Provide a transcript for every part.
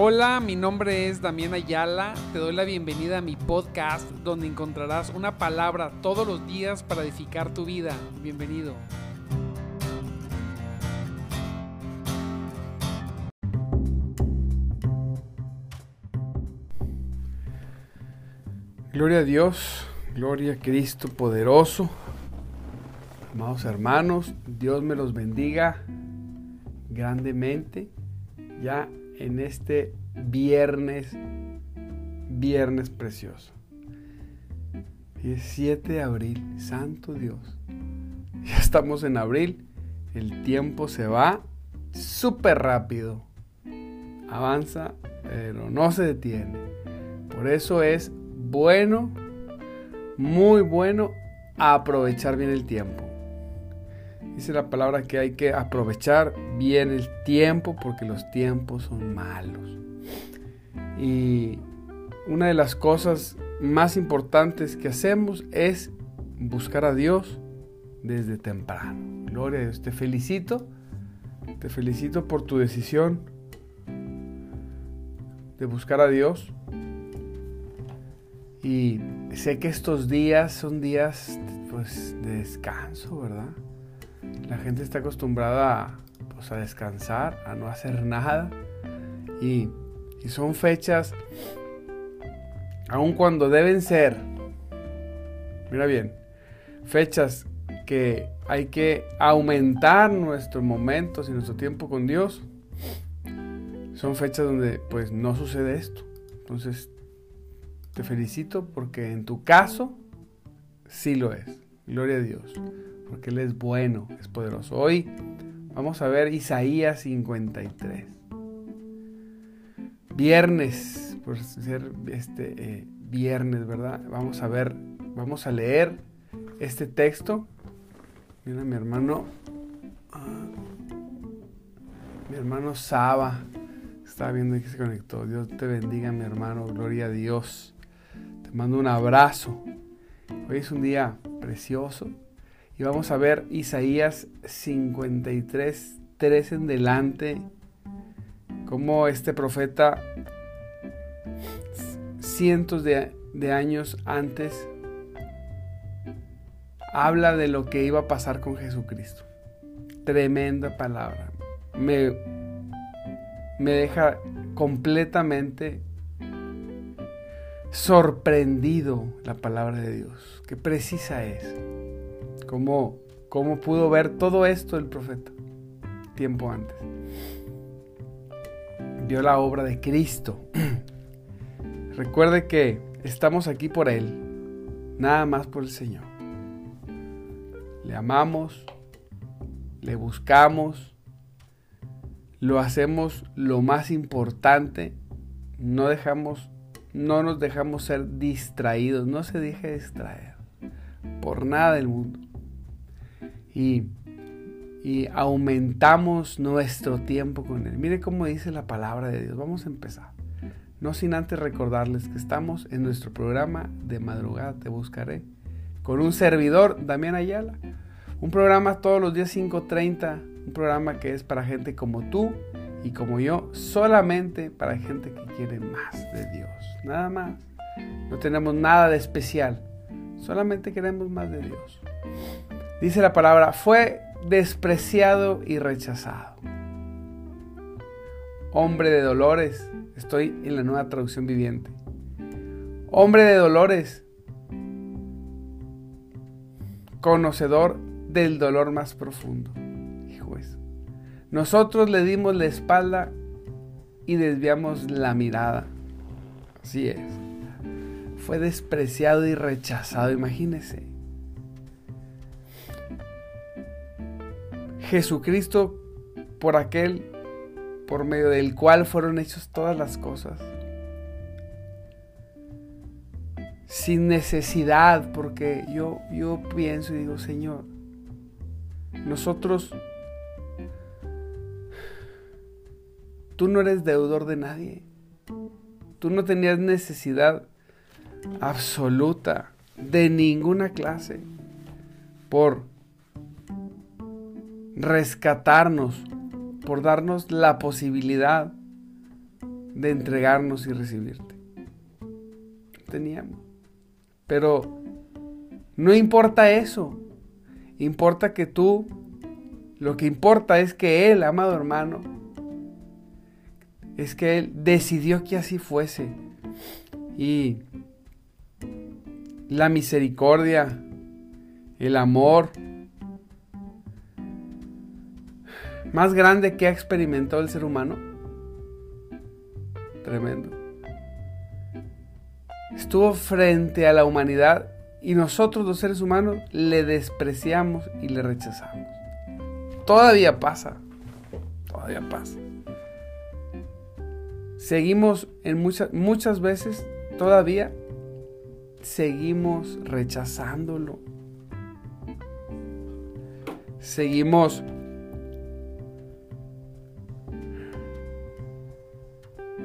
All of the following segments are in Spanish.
Hola, mi nombre es Damián Ayala. Te doy la bienvenida a mi podcast donde encontrarás una palabra todos los días para edificar tu vida. Bienvenido. Gloria a Dios, gloria a Cristo poderoso. Amados hermanos, Dios me los bendiga grandemente ya en este viernes, viernes precioso. es 7 de abril, santo Dios. Ya estamos en abril, el tiempo se va súper rápido. Avanza, pero no se detiene. Por eso es bueno, muy bueno aprovechar bien el tiempo. Dice la palabra que hay que aprovechar bien el tiempo porque los tiempos son malos. Y una de las cosas más importantes que hacemos es buscar a Dios desde temprano. Gloria a Dios. Te felicito. Te felicito por tu decisión de buscar a Dios. Y sé que estos días son días pues, de descanso, ¿verdad? La gente está acostumbrada pues, a descansar, a no hacer nada. Y, y son fechas, aun cuando deben ser, mira bien, fechas que hay que aumentar nuestros momentos y nuestro tiempo con Dios. Son fechas donde pues no sucede esto. Entonces, te felicito porque en tu caso sí lo es. Gloria a Dios porque Él es bueno, es poderoso. Hoy vamos a ver Isaías 53. Viernes, por ser este eh, viernes, ¿verdad? Vamos a ver, vamos a leer este texto. Mira mi hermano, ah, mi hermano Saba, estaba viendo que se conectó. Dios te bendiga, mi hermano, gloria a Dios. Te mando un abrazo. Hoy es un día precioso y vamos a ver Isaías 53, 3 en delante, como este profeta cientos de, de años antes habla de lo que iba a pasar con Jesucristo. Tremenda palabra. Me, me deja completamente sorprendido la palabra de Dios. Qué precisa es. ¿Cómo, cómo pudo ver todo esto el profeta tiempo antes? Vio la obra de Cristo. Recuerde que estamos aquí por Él, nada más por el Señor. Le amamos, le buscamos, lo hacemos lo más importante, no dejamos, no nos dejamos ser distraídos, no se deje distraer por nada del mundo y, aumentamos nuestro tiempo con Él. Mire cómo dice la palabra de Dios. Vamos a empezar. No sin antes recordarles que estamos en nuestro programa de madrugada Te Buscaré con un servidor, Damián Ayala. Un programa todos los días 5.30, un programa que es para gente como tú y como yo, solamente para gente que quiere más de Dios. Nada más. No tenemos nada de especial, solamente queremos más de Dios. Dice la palabra, fue despreciado y rechazado. Hombre de dolores, estoy en la nueva traducción viviente. Hombre de dolores, conocedor del dolor más profundo. Hijo Nosotros le dimos la espalda y desviamos la mirada. Así es. Fue despreciado y rechazado, imagínese. Jesucristo por aquel por medio del cual fueron hechas todas las cosas. Sin necesidad, porque yo, yo pienso y digo, Señor, nosotros, tú no eres deudor de nadie. Tú no tenías necesidad absoluta de ninguna clase por rescatarnos, por darnos la posibilidad de entregarnos y recibirte. Teníamos. Pero no importa eso. Importa que tú, lo que importa es que Él, amado hermano, es que Él decidió que así fuese. Y la misericordia, el amor más grande que ha experimentado el ser humano. Tremendo. Estuvo frente a la humanidad y nosotros los seres humanos le despreciamos y le rechazamos. Todavía pasa. Todavía pasa. Seguimos en muchas, muchas veces, todavía seguimos rechazándolo. Seguimos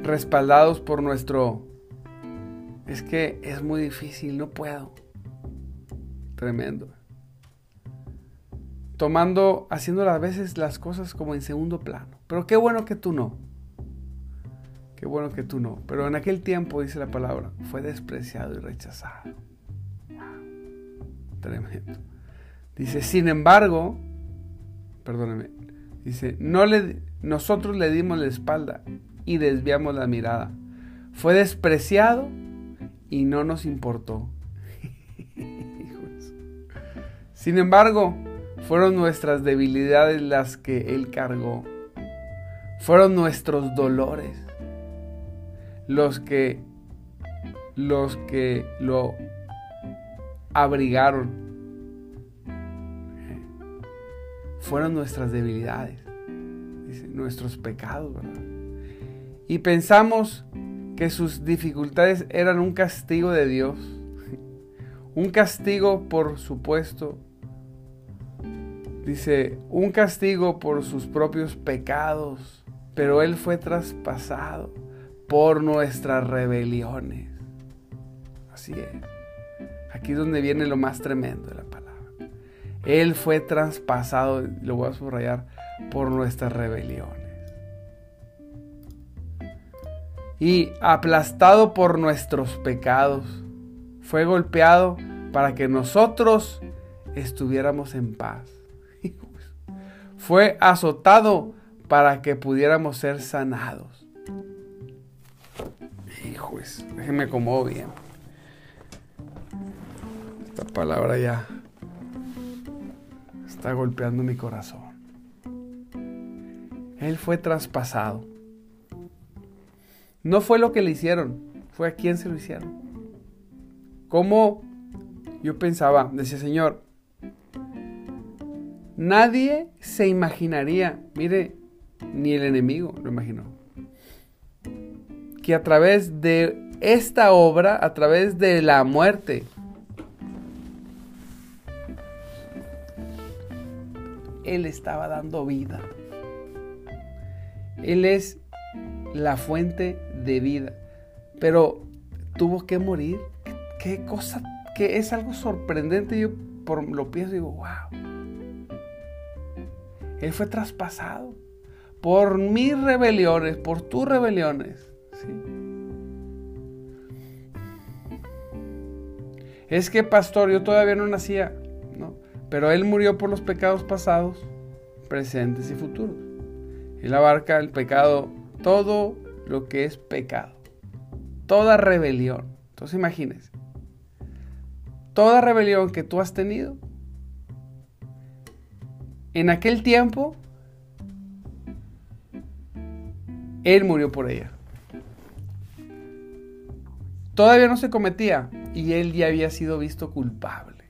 respaldados por nuestro... Es que es muy difícil, no puedo. Tremendo. Tomando, haciendo a veces las cosas como en segundo plano. Pero qué bueno que tú no. Qué bueno que tú no. Pero en aquel tiempo, dice la palabra, fue despreciado y rechazado. Tremendo. Dice, sin embargo, perdóneme, dice, no le, nosotros le dimos la espalda y desviamos la mirada. Fue despreciado y no nos importó. Sin embargo, fueron nuestras debilidades las que Él cargó. Fueron nuestros dolores los que los que lo abrigaron. Fueron nuestras debilidades, nuestros pecados, ¿verdad? Y pensamos que sus dificultades eran un castigo de Dios, un castigo por supuesto, dice, un castigo por sus propios pecados, pero Él fue traspasado por nuestras rebeliones. Así es. Aquí es donde viene lo más tremendo de la palabra. Él fue traspasado, lo voy a subrayar, por nuestras rebeliones. Y aplastado por nuestros pecados. Fue golpeado para que nosotros estuviéramos en paz. Fue azotado para que pudiéramos ser sanados. Hijos, déjenme acomodo bien. Esta palabra ya está golpeando mi corazón. Él fue traspasado no fue lo que le hicieron, fue a quién se lo hicieron. ¿Cómo? Yo pensaba, decía Señor, nadie se imaginaría, mire, ni el enemigo lo imaginó, que a través de esta obra, a través de la muerte, Él estaba dando vida. Él es la fuente de vida. Pero tuvo que morir. Qué cosa, que es algo sorprendente. Yo por, lo pienso y digo, wow. Él fue traspasado por mis rebeliones, por tus rebeliones. Es que, pastor, yo todavía no nacía, ¿no? Pero Él murió por los pecados pasados, presentes y futuros. Él abarca el pecado, todo lo que es pecado. Toda rebelión. Entonces imagínense. Toda rebelión que tú has tenido, en aquel tiempo, Él murió por ella. Todavía no se cometía y Él ya había sido visto culpable.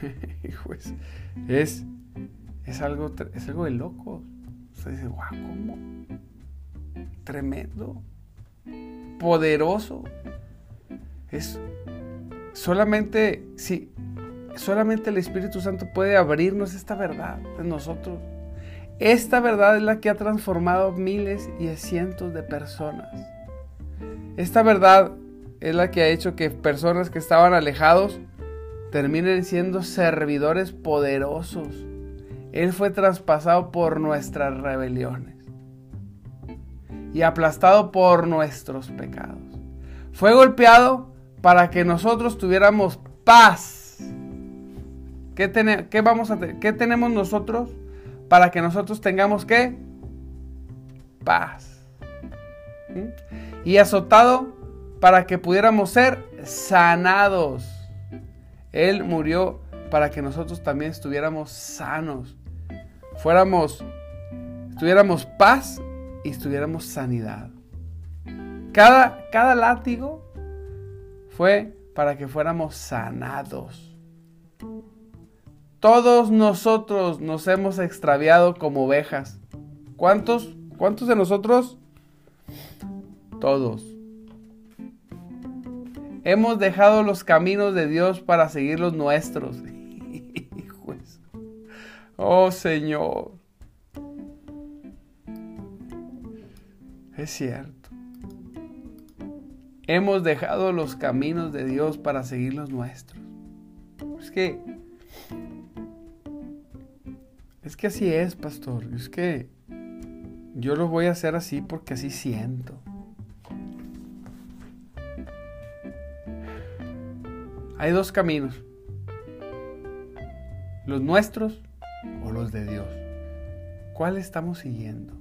es, es, algo, es algo de loco. Dice, guau, ¿cómo? tremendo, poderoso. Es solamente, si solamente el Espíritu Santo puede abrirnos esta verdad en nosotros. Esta verdad es la que ha transformado miles y cientos de personas. Esta verdad es la que ha hecho que personas que estaban alejados terminen siendo servidores poderosos. Él fue traspasado por nuestras rebeliones y aplastado por nuestros pecados. Fue golpeado para que nosotros tuviéramos paz. ¿Qué, vamos a ¿Qué tenemos nosotros para que nosotros tengamos qué? Paz. ¿Mm? Y azotado para que pudiéramos ser sanados. Él murió para que nosotros también estuviéramos sanos. Fuéramos, tuviéramos paz y estuviéramos sanidad. Cada, cada látigo fue para que fuéramos sanados. Todos nosotros nos hemos extraviado como ovejas. ¿Cuántos? ¿Cuántos de nosotros? Todos. Hemos dejado los caminos de Dios para seguir los nuestros. Oh Señor. Es cierto. Hemos dejado los caminos de Dios para seguir los nuestros. Es que... Es que así es, pastor. Es que yo lo voy a hacer así porque así siento. Hay dos caminos. Los nuestros o los de Dios. ¿Cuál estamos siguiendo?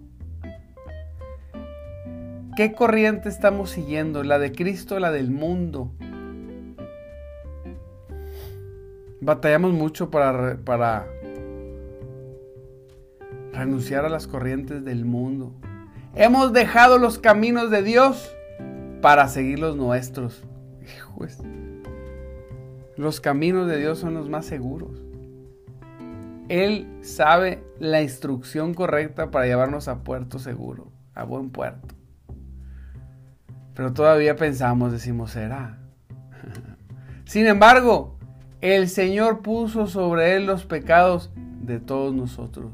¿Qué corriente estamos siguiendo? ¿La de Cristo o la del mundo? Batallamos mucho para, para renunciar a las corrientes del mundo. Hemos dejado los caminos de Dios para seguir los nuestros. Los caminos de Dios son los más seguros. Él sabe la instrucción correcta para llevarnos a puerto seguro, a buen puerto. Pero todavía pensamos, decimos, será. Sin embargo, el Señor puso sobre él los pecados de todos nosotros.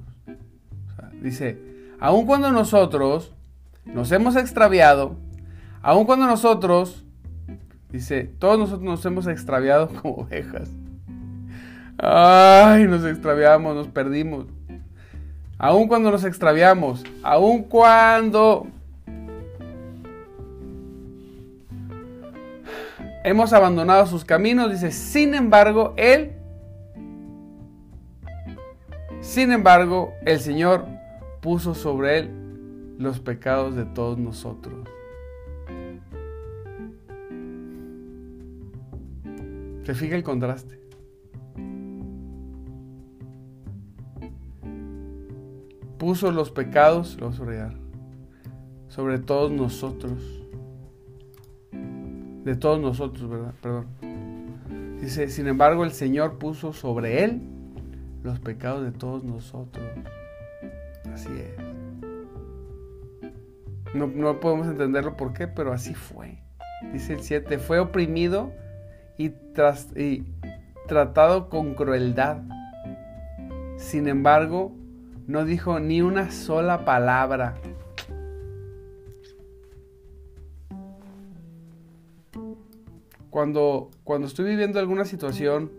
dice, aun cuando nosotros nos hemos extraviado, aun cuando nosotros Dice, todos nosotros nos hemos extraviado como ovejas. Ay, nos extraviamos, nos perdimos. Aun cuando nos extraviamos, aun cuando hemos abandonado sus caminos, dice, sin embargo, Él, sin embargo, el Señor puso sobre Él los pecados de todos nosotros. ¿Se fija el contraste? Puso los pecados, los sobre todos nosotros. De todos nosotros, ¿verdad? Perdón. Dice, sin embargo, el Señor puso sobre él los pecados de todos nosotros. Así es. No, no podemos entenderlo por qué, pero así fue. Dice el 7, fue oprimido y, y tratado con crueldad. Sin embargo, no dijo ni una sola palabra. Cuando, cuando estoy viviendo alguna situación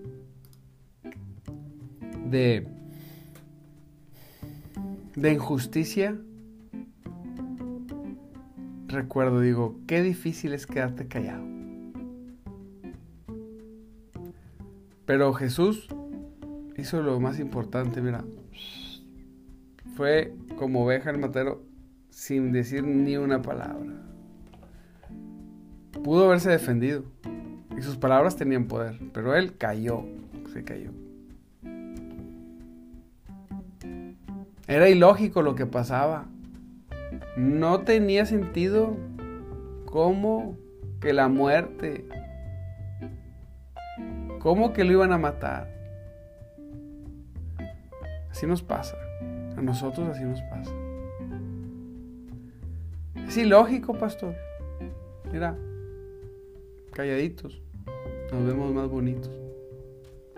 de, de injusticia, recuerdo, digo, qué difícil es quedarte callado. Pero Jesús hizo lo más importante, mira. Fue como oveja el matero sin decir ni una palabra. Pudo haberse defendido. Y sus palabras tenían poder. Pero él cayó. Se cayó. Era ilógico lo que pasaba. No tenía sentido cómo que la muerte ¿Cómo que lo iban a matar? Así nos pasa. A nosotros así nos pasa. Es ilógico, pastor. Mira, calladitos, nos vemos más bonitos.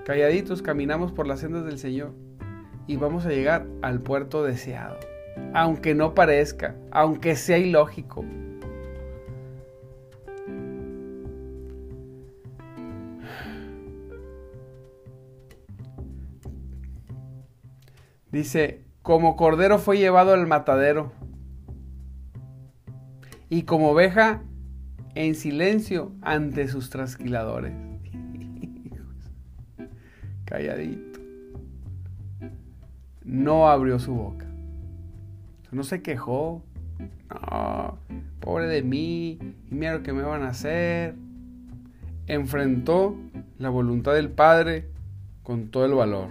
Calladitos caminamos por las sendas del Señor y vamos a llegar al puerto deseado. Aunque no parezca, aunque sea ilógico, Dice, como cordero fue llevado al matadero. y como oveja en silencio ante sus trasquiladores. Calladito. No abrió su boca. No se quejó. Pobre de mí. Y mira lo que me van a hacer. Enfrentó la voluntad del Padre con todo el valor.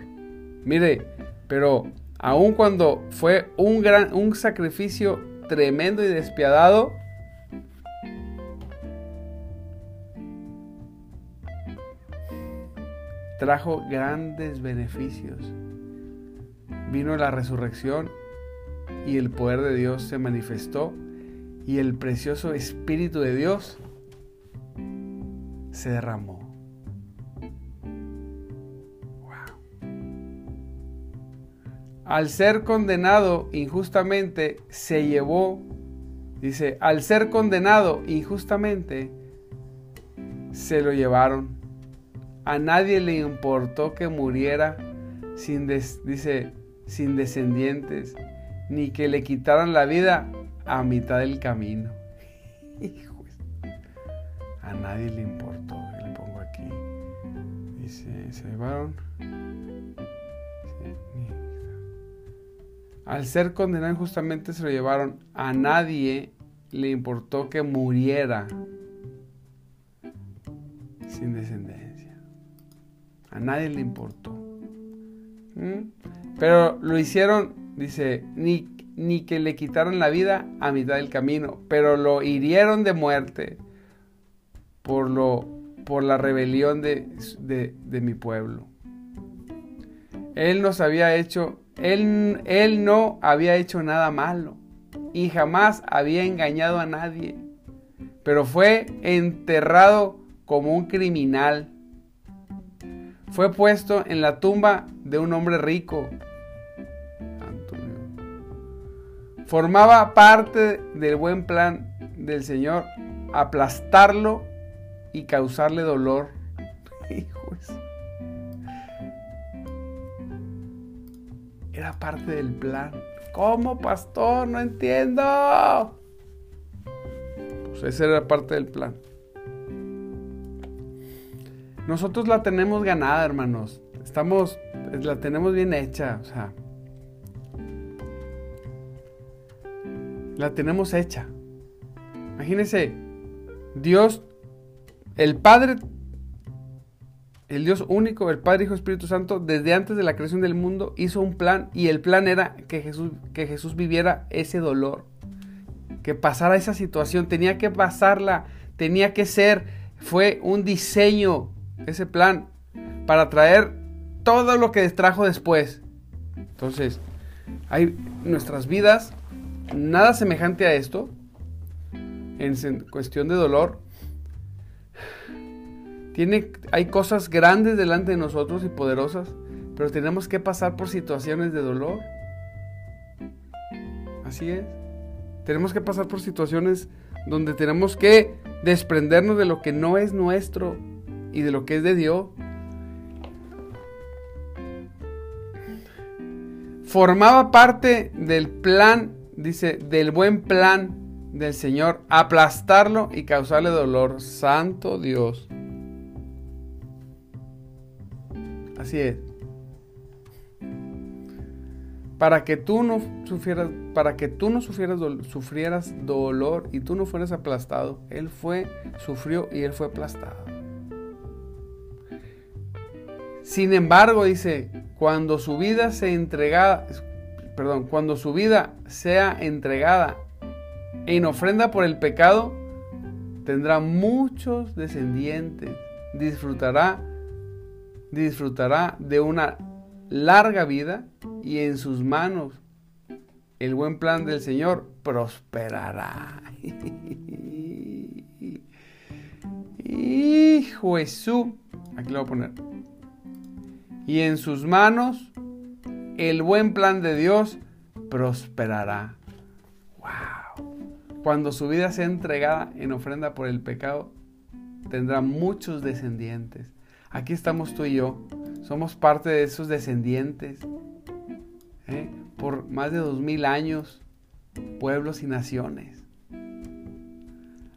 Mire, pero aun cuando fue un gran un sacrificio tremendo y despiadado, trajo grandes beneficios. Vino la resurrección y el poder de Dios se manifestó y el precioso Espíritu de Dios se derramó. Al ser condenado injustamente, se llevó, dice, al ser condenado injustamente, se lo llevaron a nadie le importó que muriera sin, dice, sin descendientes, ni que le quitaran la vida a mitad del camino. A nadie le importó. Le pongo aquí. Dice, se llevaron. Al ser condenado injustamente se lo llevaron. A nadie le importó que muriera sin descendencia. A nadie le importó. ¿Mm? Pero lo hicieron, dice, ni, ni que le quitaron la vida a mitad del camino, pero lo hirieron de muerte por, lo, por la rebelión de, de, mi pueblo. Él nos había hecho, él, él no había hecho nada malo y jamás había engañado a nadie, pero fue enterrado como un criminal fue puesto en la tumba de un hombre rico. Formaba parte del buen plan del Señor aplastarlo y causarle dolor. Era parte del plan. ¿Cómo, pastor? No entiendo. Pues esa era parte del plan. Nosotros la tenemos ganada, hermanos. Estamos, la tenemos bien hecha, o sea. La tenemos hecha. Imagínense, Dios, el Padre, el Dios único, el Padre, Hijo, Espíritu Santo, desde antes de la creación del mundo, hizo un plan y el plan era que Jesús, que Jesús viviera ese dolor, que pasara esa situación, tenía que pasarla, tenía que ser, fue un diseño ese plan para traer todo lo que trajo después. Entonces, hay nuestras vidas, nada semejante a esto, en cuestión de dolor. Tiene, hay cosas grandes delante de nosotros y poderosas, pero tenemos que pasar por situaciones de dolor. Así es. Tenemos que pasar por situaciones donde tenemos que desprendernos de lo que no es nuestro y de lo que es de Dios. Formaba parte del plan, dice, del buen plan del Señor, aplastarlo y causarle dolor. Santo Dios. Así es. Para que tú no sufrieras, para que tú no sufrieras, sufrieras dolor y tú no fueras aplastado, Él fue, sufrió y Él fue aplastado. Sin embargo, dice, cuando su vida se entregada, perdón, cuando su vida sea entregada en ofrenda por el pecado, tendrá muchos descendientes, disfrutará, disfrutará de una larga vida y en sus manos el buen plan del Señor prosperará. Hijo Jesús, aquí lo voy a poner y en sus manos el buen plan de Dios prosperará. ¡Wow! Cuando su vida sea entregada en ofrenda por el pecado, tendrá muchos descendientes. Aquí estamos tú y yo. Somos parte de esos descendientes. ¿eh? Por más de dos mil años, pueblos y naciones.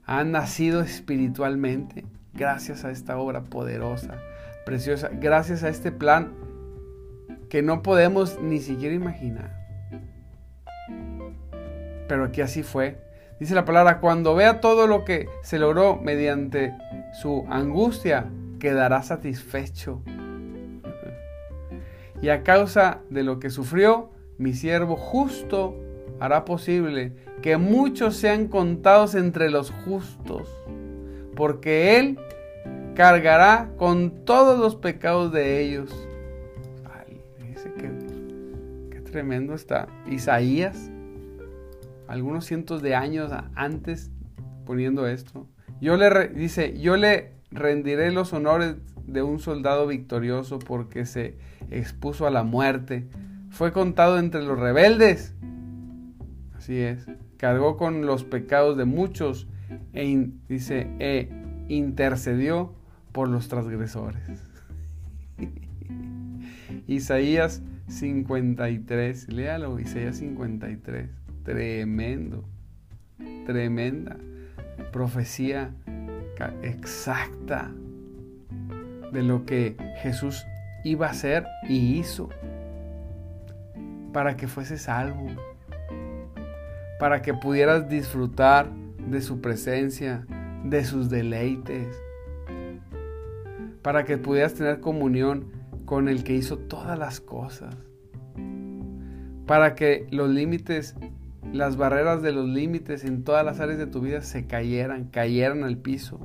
han nacido espiritualmente gracias a esta obra poderosa, preciosa, gracias a este plan que no podemos ni siquiera imaginar. Pero aquí así fue. Dice la palabra, cuando vea todo lo que se logró mediante su angustia, quedará satisfecho. Y a causa de lo que sufrió, mi siervo justo hará posible que muchos sean contados entre los justos, porque Él cargará con todos los pecados de ellos. Que, qué tremendo está. Isaías, algunos cientos de años antes, poniendo esto. Yo le dice, yo le rendiré los honores de un soldado victorioso porque se expuso a la muerte. Fue contado entre los rebeldes. Así es. Cargó con los pecados de muchos e dice, e intercedió por los transgresores. Isaías 53, léalo, Isaías 53. Tremendo, tremenda profecía exacta de lo que Jesús iba a hacer y hizo para que fuese salvo, para que pudieras disfrutar de su presencia, de sus deleites, para que pudieras tener comunión con el que hizo todas las cosas, para que los límites, las barreras de los límites en todas las áreas de tu vida se cayeran, cayeran al piso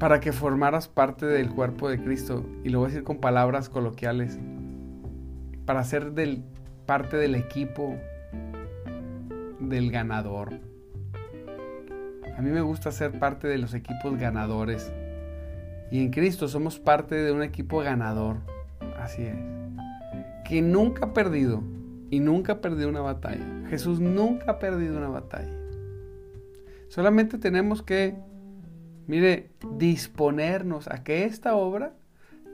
para que formaras parte del cuerpo de Cristo, y lo voy a decir con palabras coloquiales, para ser del, parte del equipo del ganador. A mí me gusta ser parte de los equipos ganadores. Y en Cristo somos parte de un equipo ganador. Así es. Que nunca ha perdido y nunca ha perdido una batalla. Jesús nunca ha perdido una batalla. Solamente tenemos que Mire, disponernos a que esta obra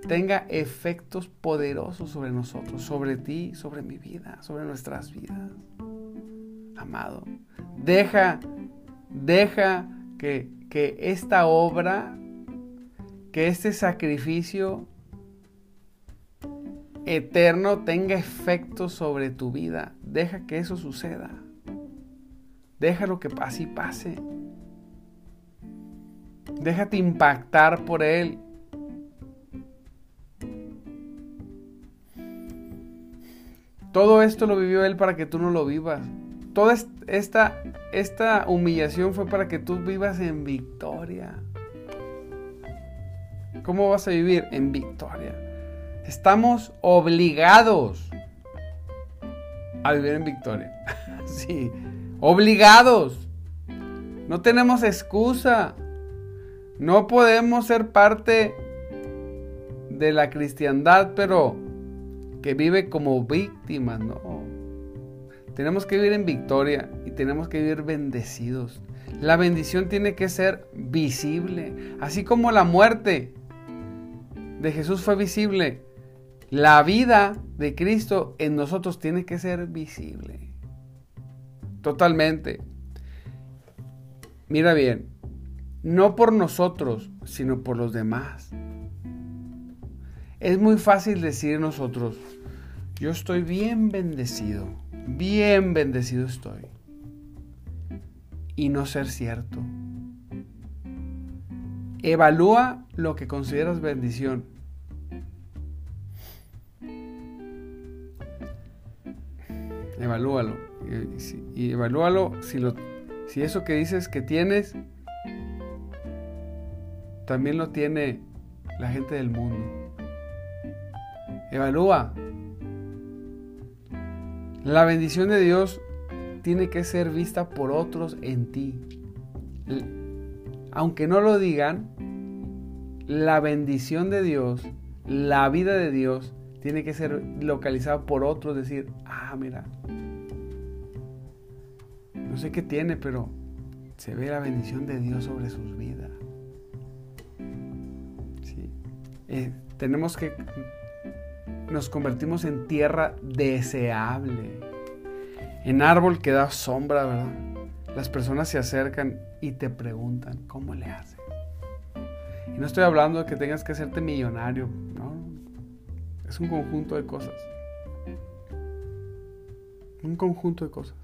tenga efectos poderosos sobre nosotros, sobre ti, sobre mi vida, sobre nuestras vidas. Amado, deja, deja que, que esta obra, que este sacrificio eterno tenga efectos sobre tu vida. Deja que eso suceda. Déjalo que así pase. Déjate impactar por Él. Todo esto lo vivió Él para que tú no lo vivas. Toda esta, esta humillación fue para que tú vivas en victoria. ¿Cómo vas a vivir? En victoria. Estamos obligados a vivir en victoria. sí, obligados. No tenemos excusa. No podemos ser parte de la cristiandad, pero que vive como víctima, no. Tenemos que vivir en victoria y tenemos que vivir bendecidos. La bendición tiene que ser visible, así como la muerte de Jesús fue visible. La vida de Cristo en nosotros tiene que ser visible. Totalmente. Mira bien, no por nosotros, sino por los demás. Es muy fácil decir nosotros, yo estoy bien bendecido, bien bendecido estoy. Y no ser cierto. Evalúa lo que consideras bendición. Evalúalo. Y, evalúalo si, lo, si eso que dices que tienes también lo tiene la gente del mundo. Evalúa. La bendición de Dios tiene que ser vista por otros en ti. Aunque no lo digan, la bendición de Dios, la vida de Dios, tiene que ser localizada por otros. Decir, ah, mira, no sé qué tiene, pero se ve la bendición de Dios sobre sus vidas. Eh, tenemos que, nos convertimos en tierra deseable, en árbol que da sombra, ¿verdad? las personas se acercan y te preguntan, ¿cómo le haces? Y no estoy hablando de que tengas que hacerte millonario. Es un conjunto de cosas. Un conjunto de cosas.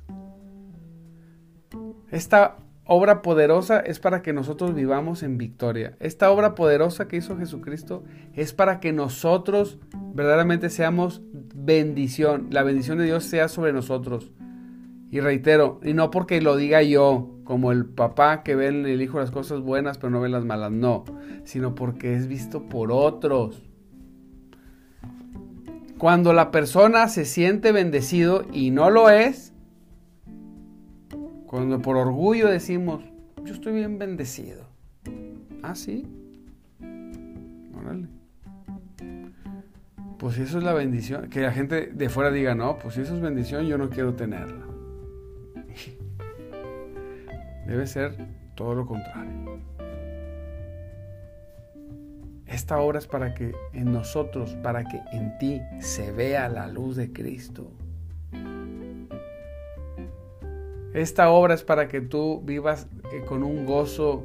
Esta obra poderosa es para que nosotros vivamos en victoria. Esta obra poderosa que hizo Jesucristo es para que nosotros verdaderamente seamos bendición. La bendición de Dios sea sobre nosotros. Y reitero, y no porque lo diga yo, como el papá que ve en el hijo las cosas buenas pero no ve las malas, no, sino porque es visto por otros. Cuando la persona se siente bendecido y no lo es, cuando por orgullo decimos, yo estoy bien bendecido. Ah, sí. Órale. Pues eso es la bendición. Que la gente de fuera diga, no, pues si eso es bendición, yo no quiero tenerla. Debe ser todo lo contrario. Esta obra es para que en nosotros, para que en ti se vea la luz de Cristo. Esta obra es para que tú vivas eh, con un gozo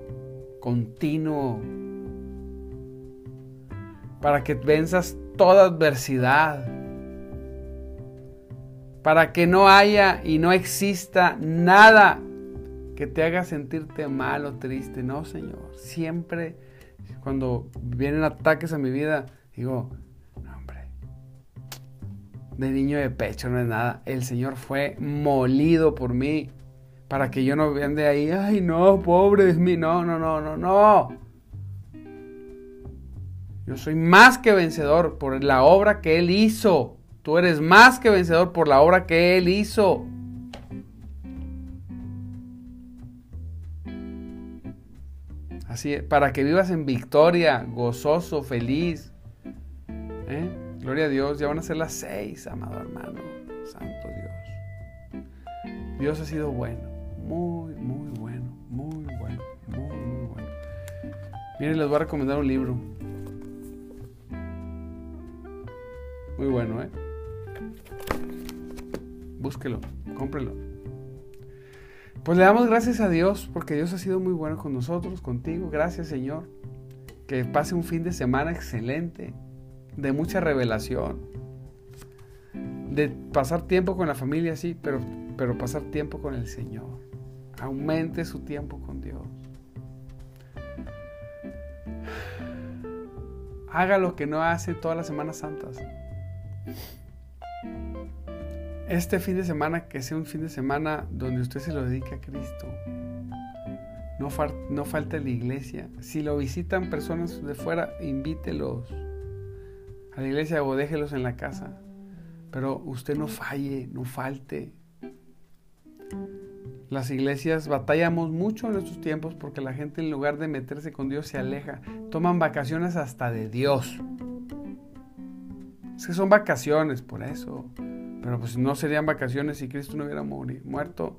continuo, para que venzas toda adversidad, para que no haya y no exista nada que te haga sentirte mal o triste. No, Señor. Siempre cuando vienen ataques a mi vida, digo, no, hombre, de niño de pecho no es nada. El Señor fue molido por mí para que yo no de ahí, ay no, pobre de mí, no, no, no, no, no. Yo soy más que vencedor por la obra que Él hizo. Tú eres más que vencedor por la obra que Él hizo. Así es, para que vivas en victoria, gozoso, feliz. ¿Eh? Gloria a Dios, ya van a ser las seis, amado hermano. Santo Dios. Dios ha sido bueno muy, muy bueno, muy bueno, muy, muy bueno. Miren, les voy a recomendar un libro. Muy bueno, ¿eh? Búsquelo, cómprelo. Pues le damos gracias a Dios porque Dios ha sido muy bueno con nosotros, contigo. Gracias, Señor. Que pase un fin de semana excelente, de mucha revelación, de pasar tiempo con la familia, sí, pero, pero pasar tiempo con el Señor. Aumente su tiempo con Dios. Haga lo que no hace todas las Semanas Santas. Este fin de semana que sea un fin de semana donde usted se lo dedique a Cristo. No, no falte la iglesia. Si lo visitan personas de fuera, invítelos a la iglesia o déjelos en la casa. Pero usted no falle, no falte. Las iglesias batallamos mucho en estos tiempos porque la gente en lugar de meterse con Dios se aleja. Toman vacaciones hasta de Dios. Es que son vacaciones por eso. Pero pues no serían vacaciones si Cristo no hubiera muerto.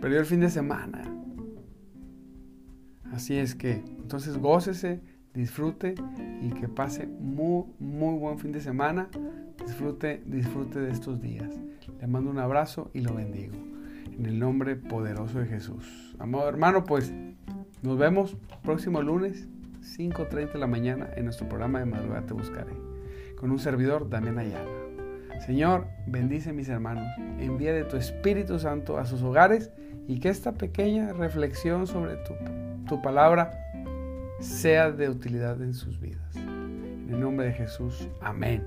Perdió el fin de semana. Así es que, entonces gócese, disfrute y que pase muy, muy buen fin de semana. Disfrute, disfrute de estos días. Le mando un abrazo y lo bendigo. En el nombre poderoso de Jesús. Amado hermano, pues nos vemos próximo lunes, 5.30 de la mañana, en nuestro programa de Madrugada Te Buscaré. Con un servidor, Damián Ayala. Señor, bendice mis hermanos. Envía de tu Espíritu Santo a sus hogares y que esta pequeña reflexión sobre tu, tu palabra sea de utilidad en sus vidas. En el nombre de Jesús. Amén.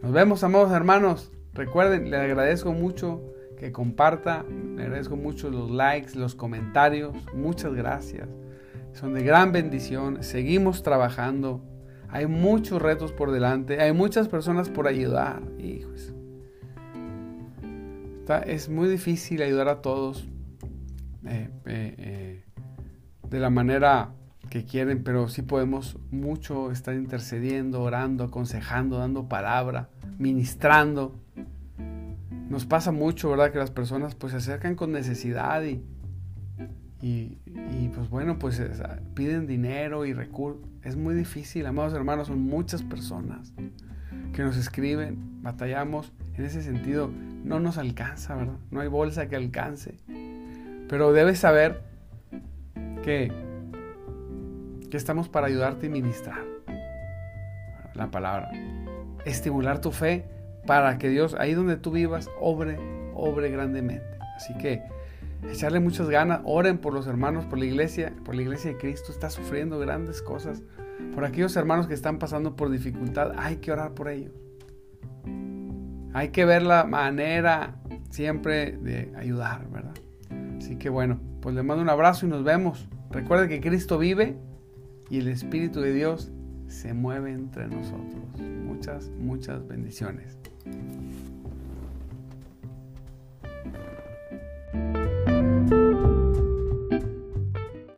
Nos vemos, amados hermanos. Recuerden, le agradezco mucho que comparta, le agradezco mucho los likes, los comentarios, muchas gracias. Son de gran bendición, seguimos trabajando, hay muchos retos por delante, hay muchas personas por ayudar, hijos. es muy difícil ayudar a todos eh, eh, eh, de la manera que quieren, pero sí podemos mucho estar intercediendo, orando, aconsejando, dando palabra, ministrando. Nos pasa mucho, ¿verdad? Que las personas pues se acercan con necesidad y, y, pues bueno, pues piden dinero y recursos. Es muy difícil, amados hermanos, son muchas personas que nos escriben, batallamos. en ese sentido no nos alcanza, ¿verdad? No hay bolsa que alcance. Pero debes saber que, que estamos para ayudarte y ministrar la palabra. Estimular tu fe para que Dios, ahí donde tú vivas, obre, obre grandemente. Así que echarle muchas ganas, oren por los hermanos, por la iglesia, por la iglesia de Cristo, está sufriendo grandes cosas. Por aquellos hermanos que están pasando por dificultad, hay que orar por ellos. Hay que ver la manera siempre de ayudar, ¿verdad? Así que bueno, pues le mando un abrazo y nos vemos. Recuerda que Cristo vive y el Espíritu de Dios se mueve entre nosotros. Muchas, muchas bendiciones.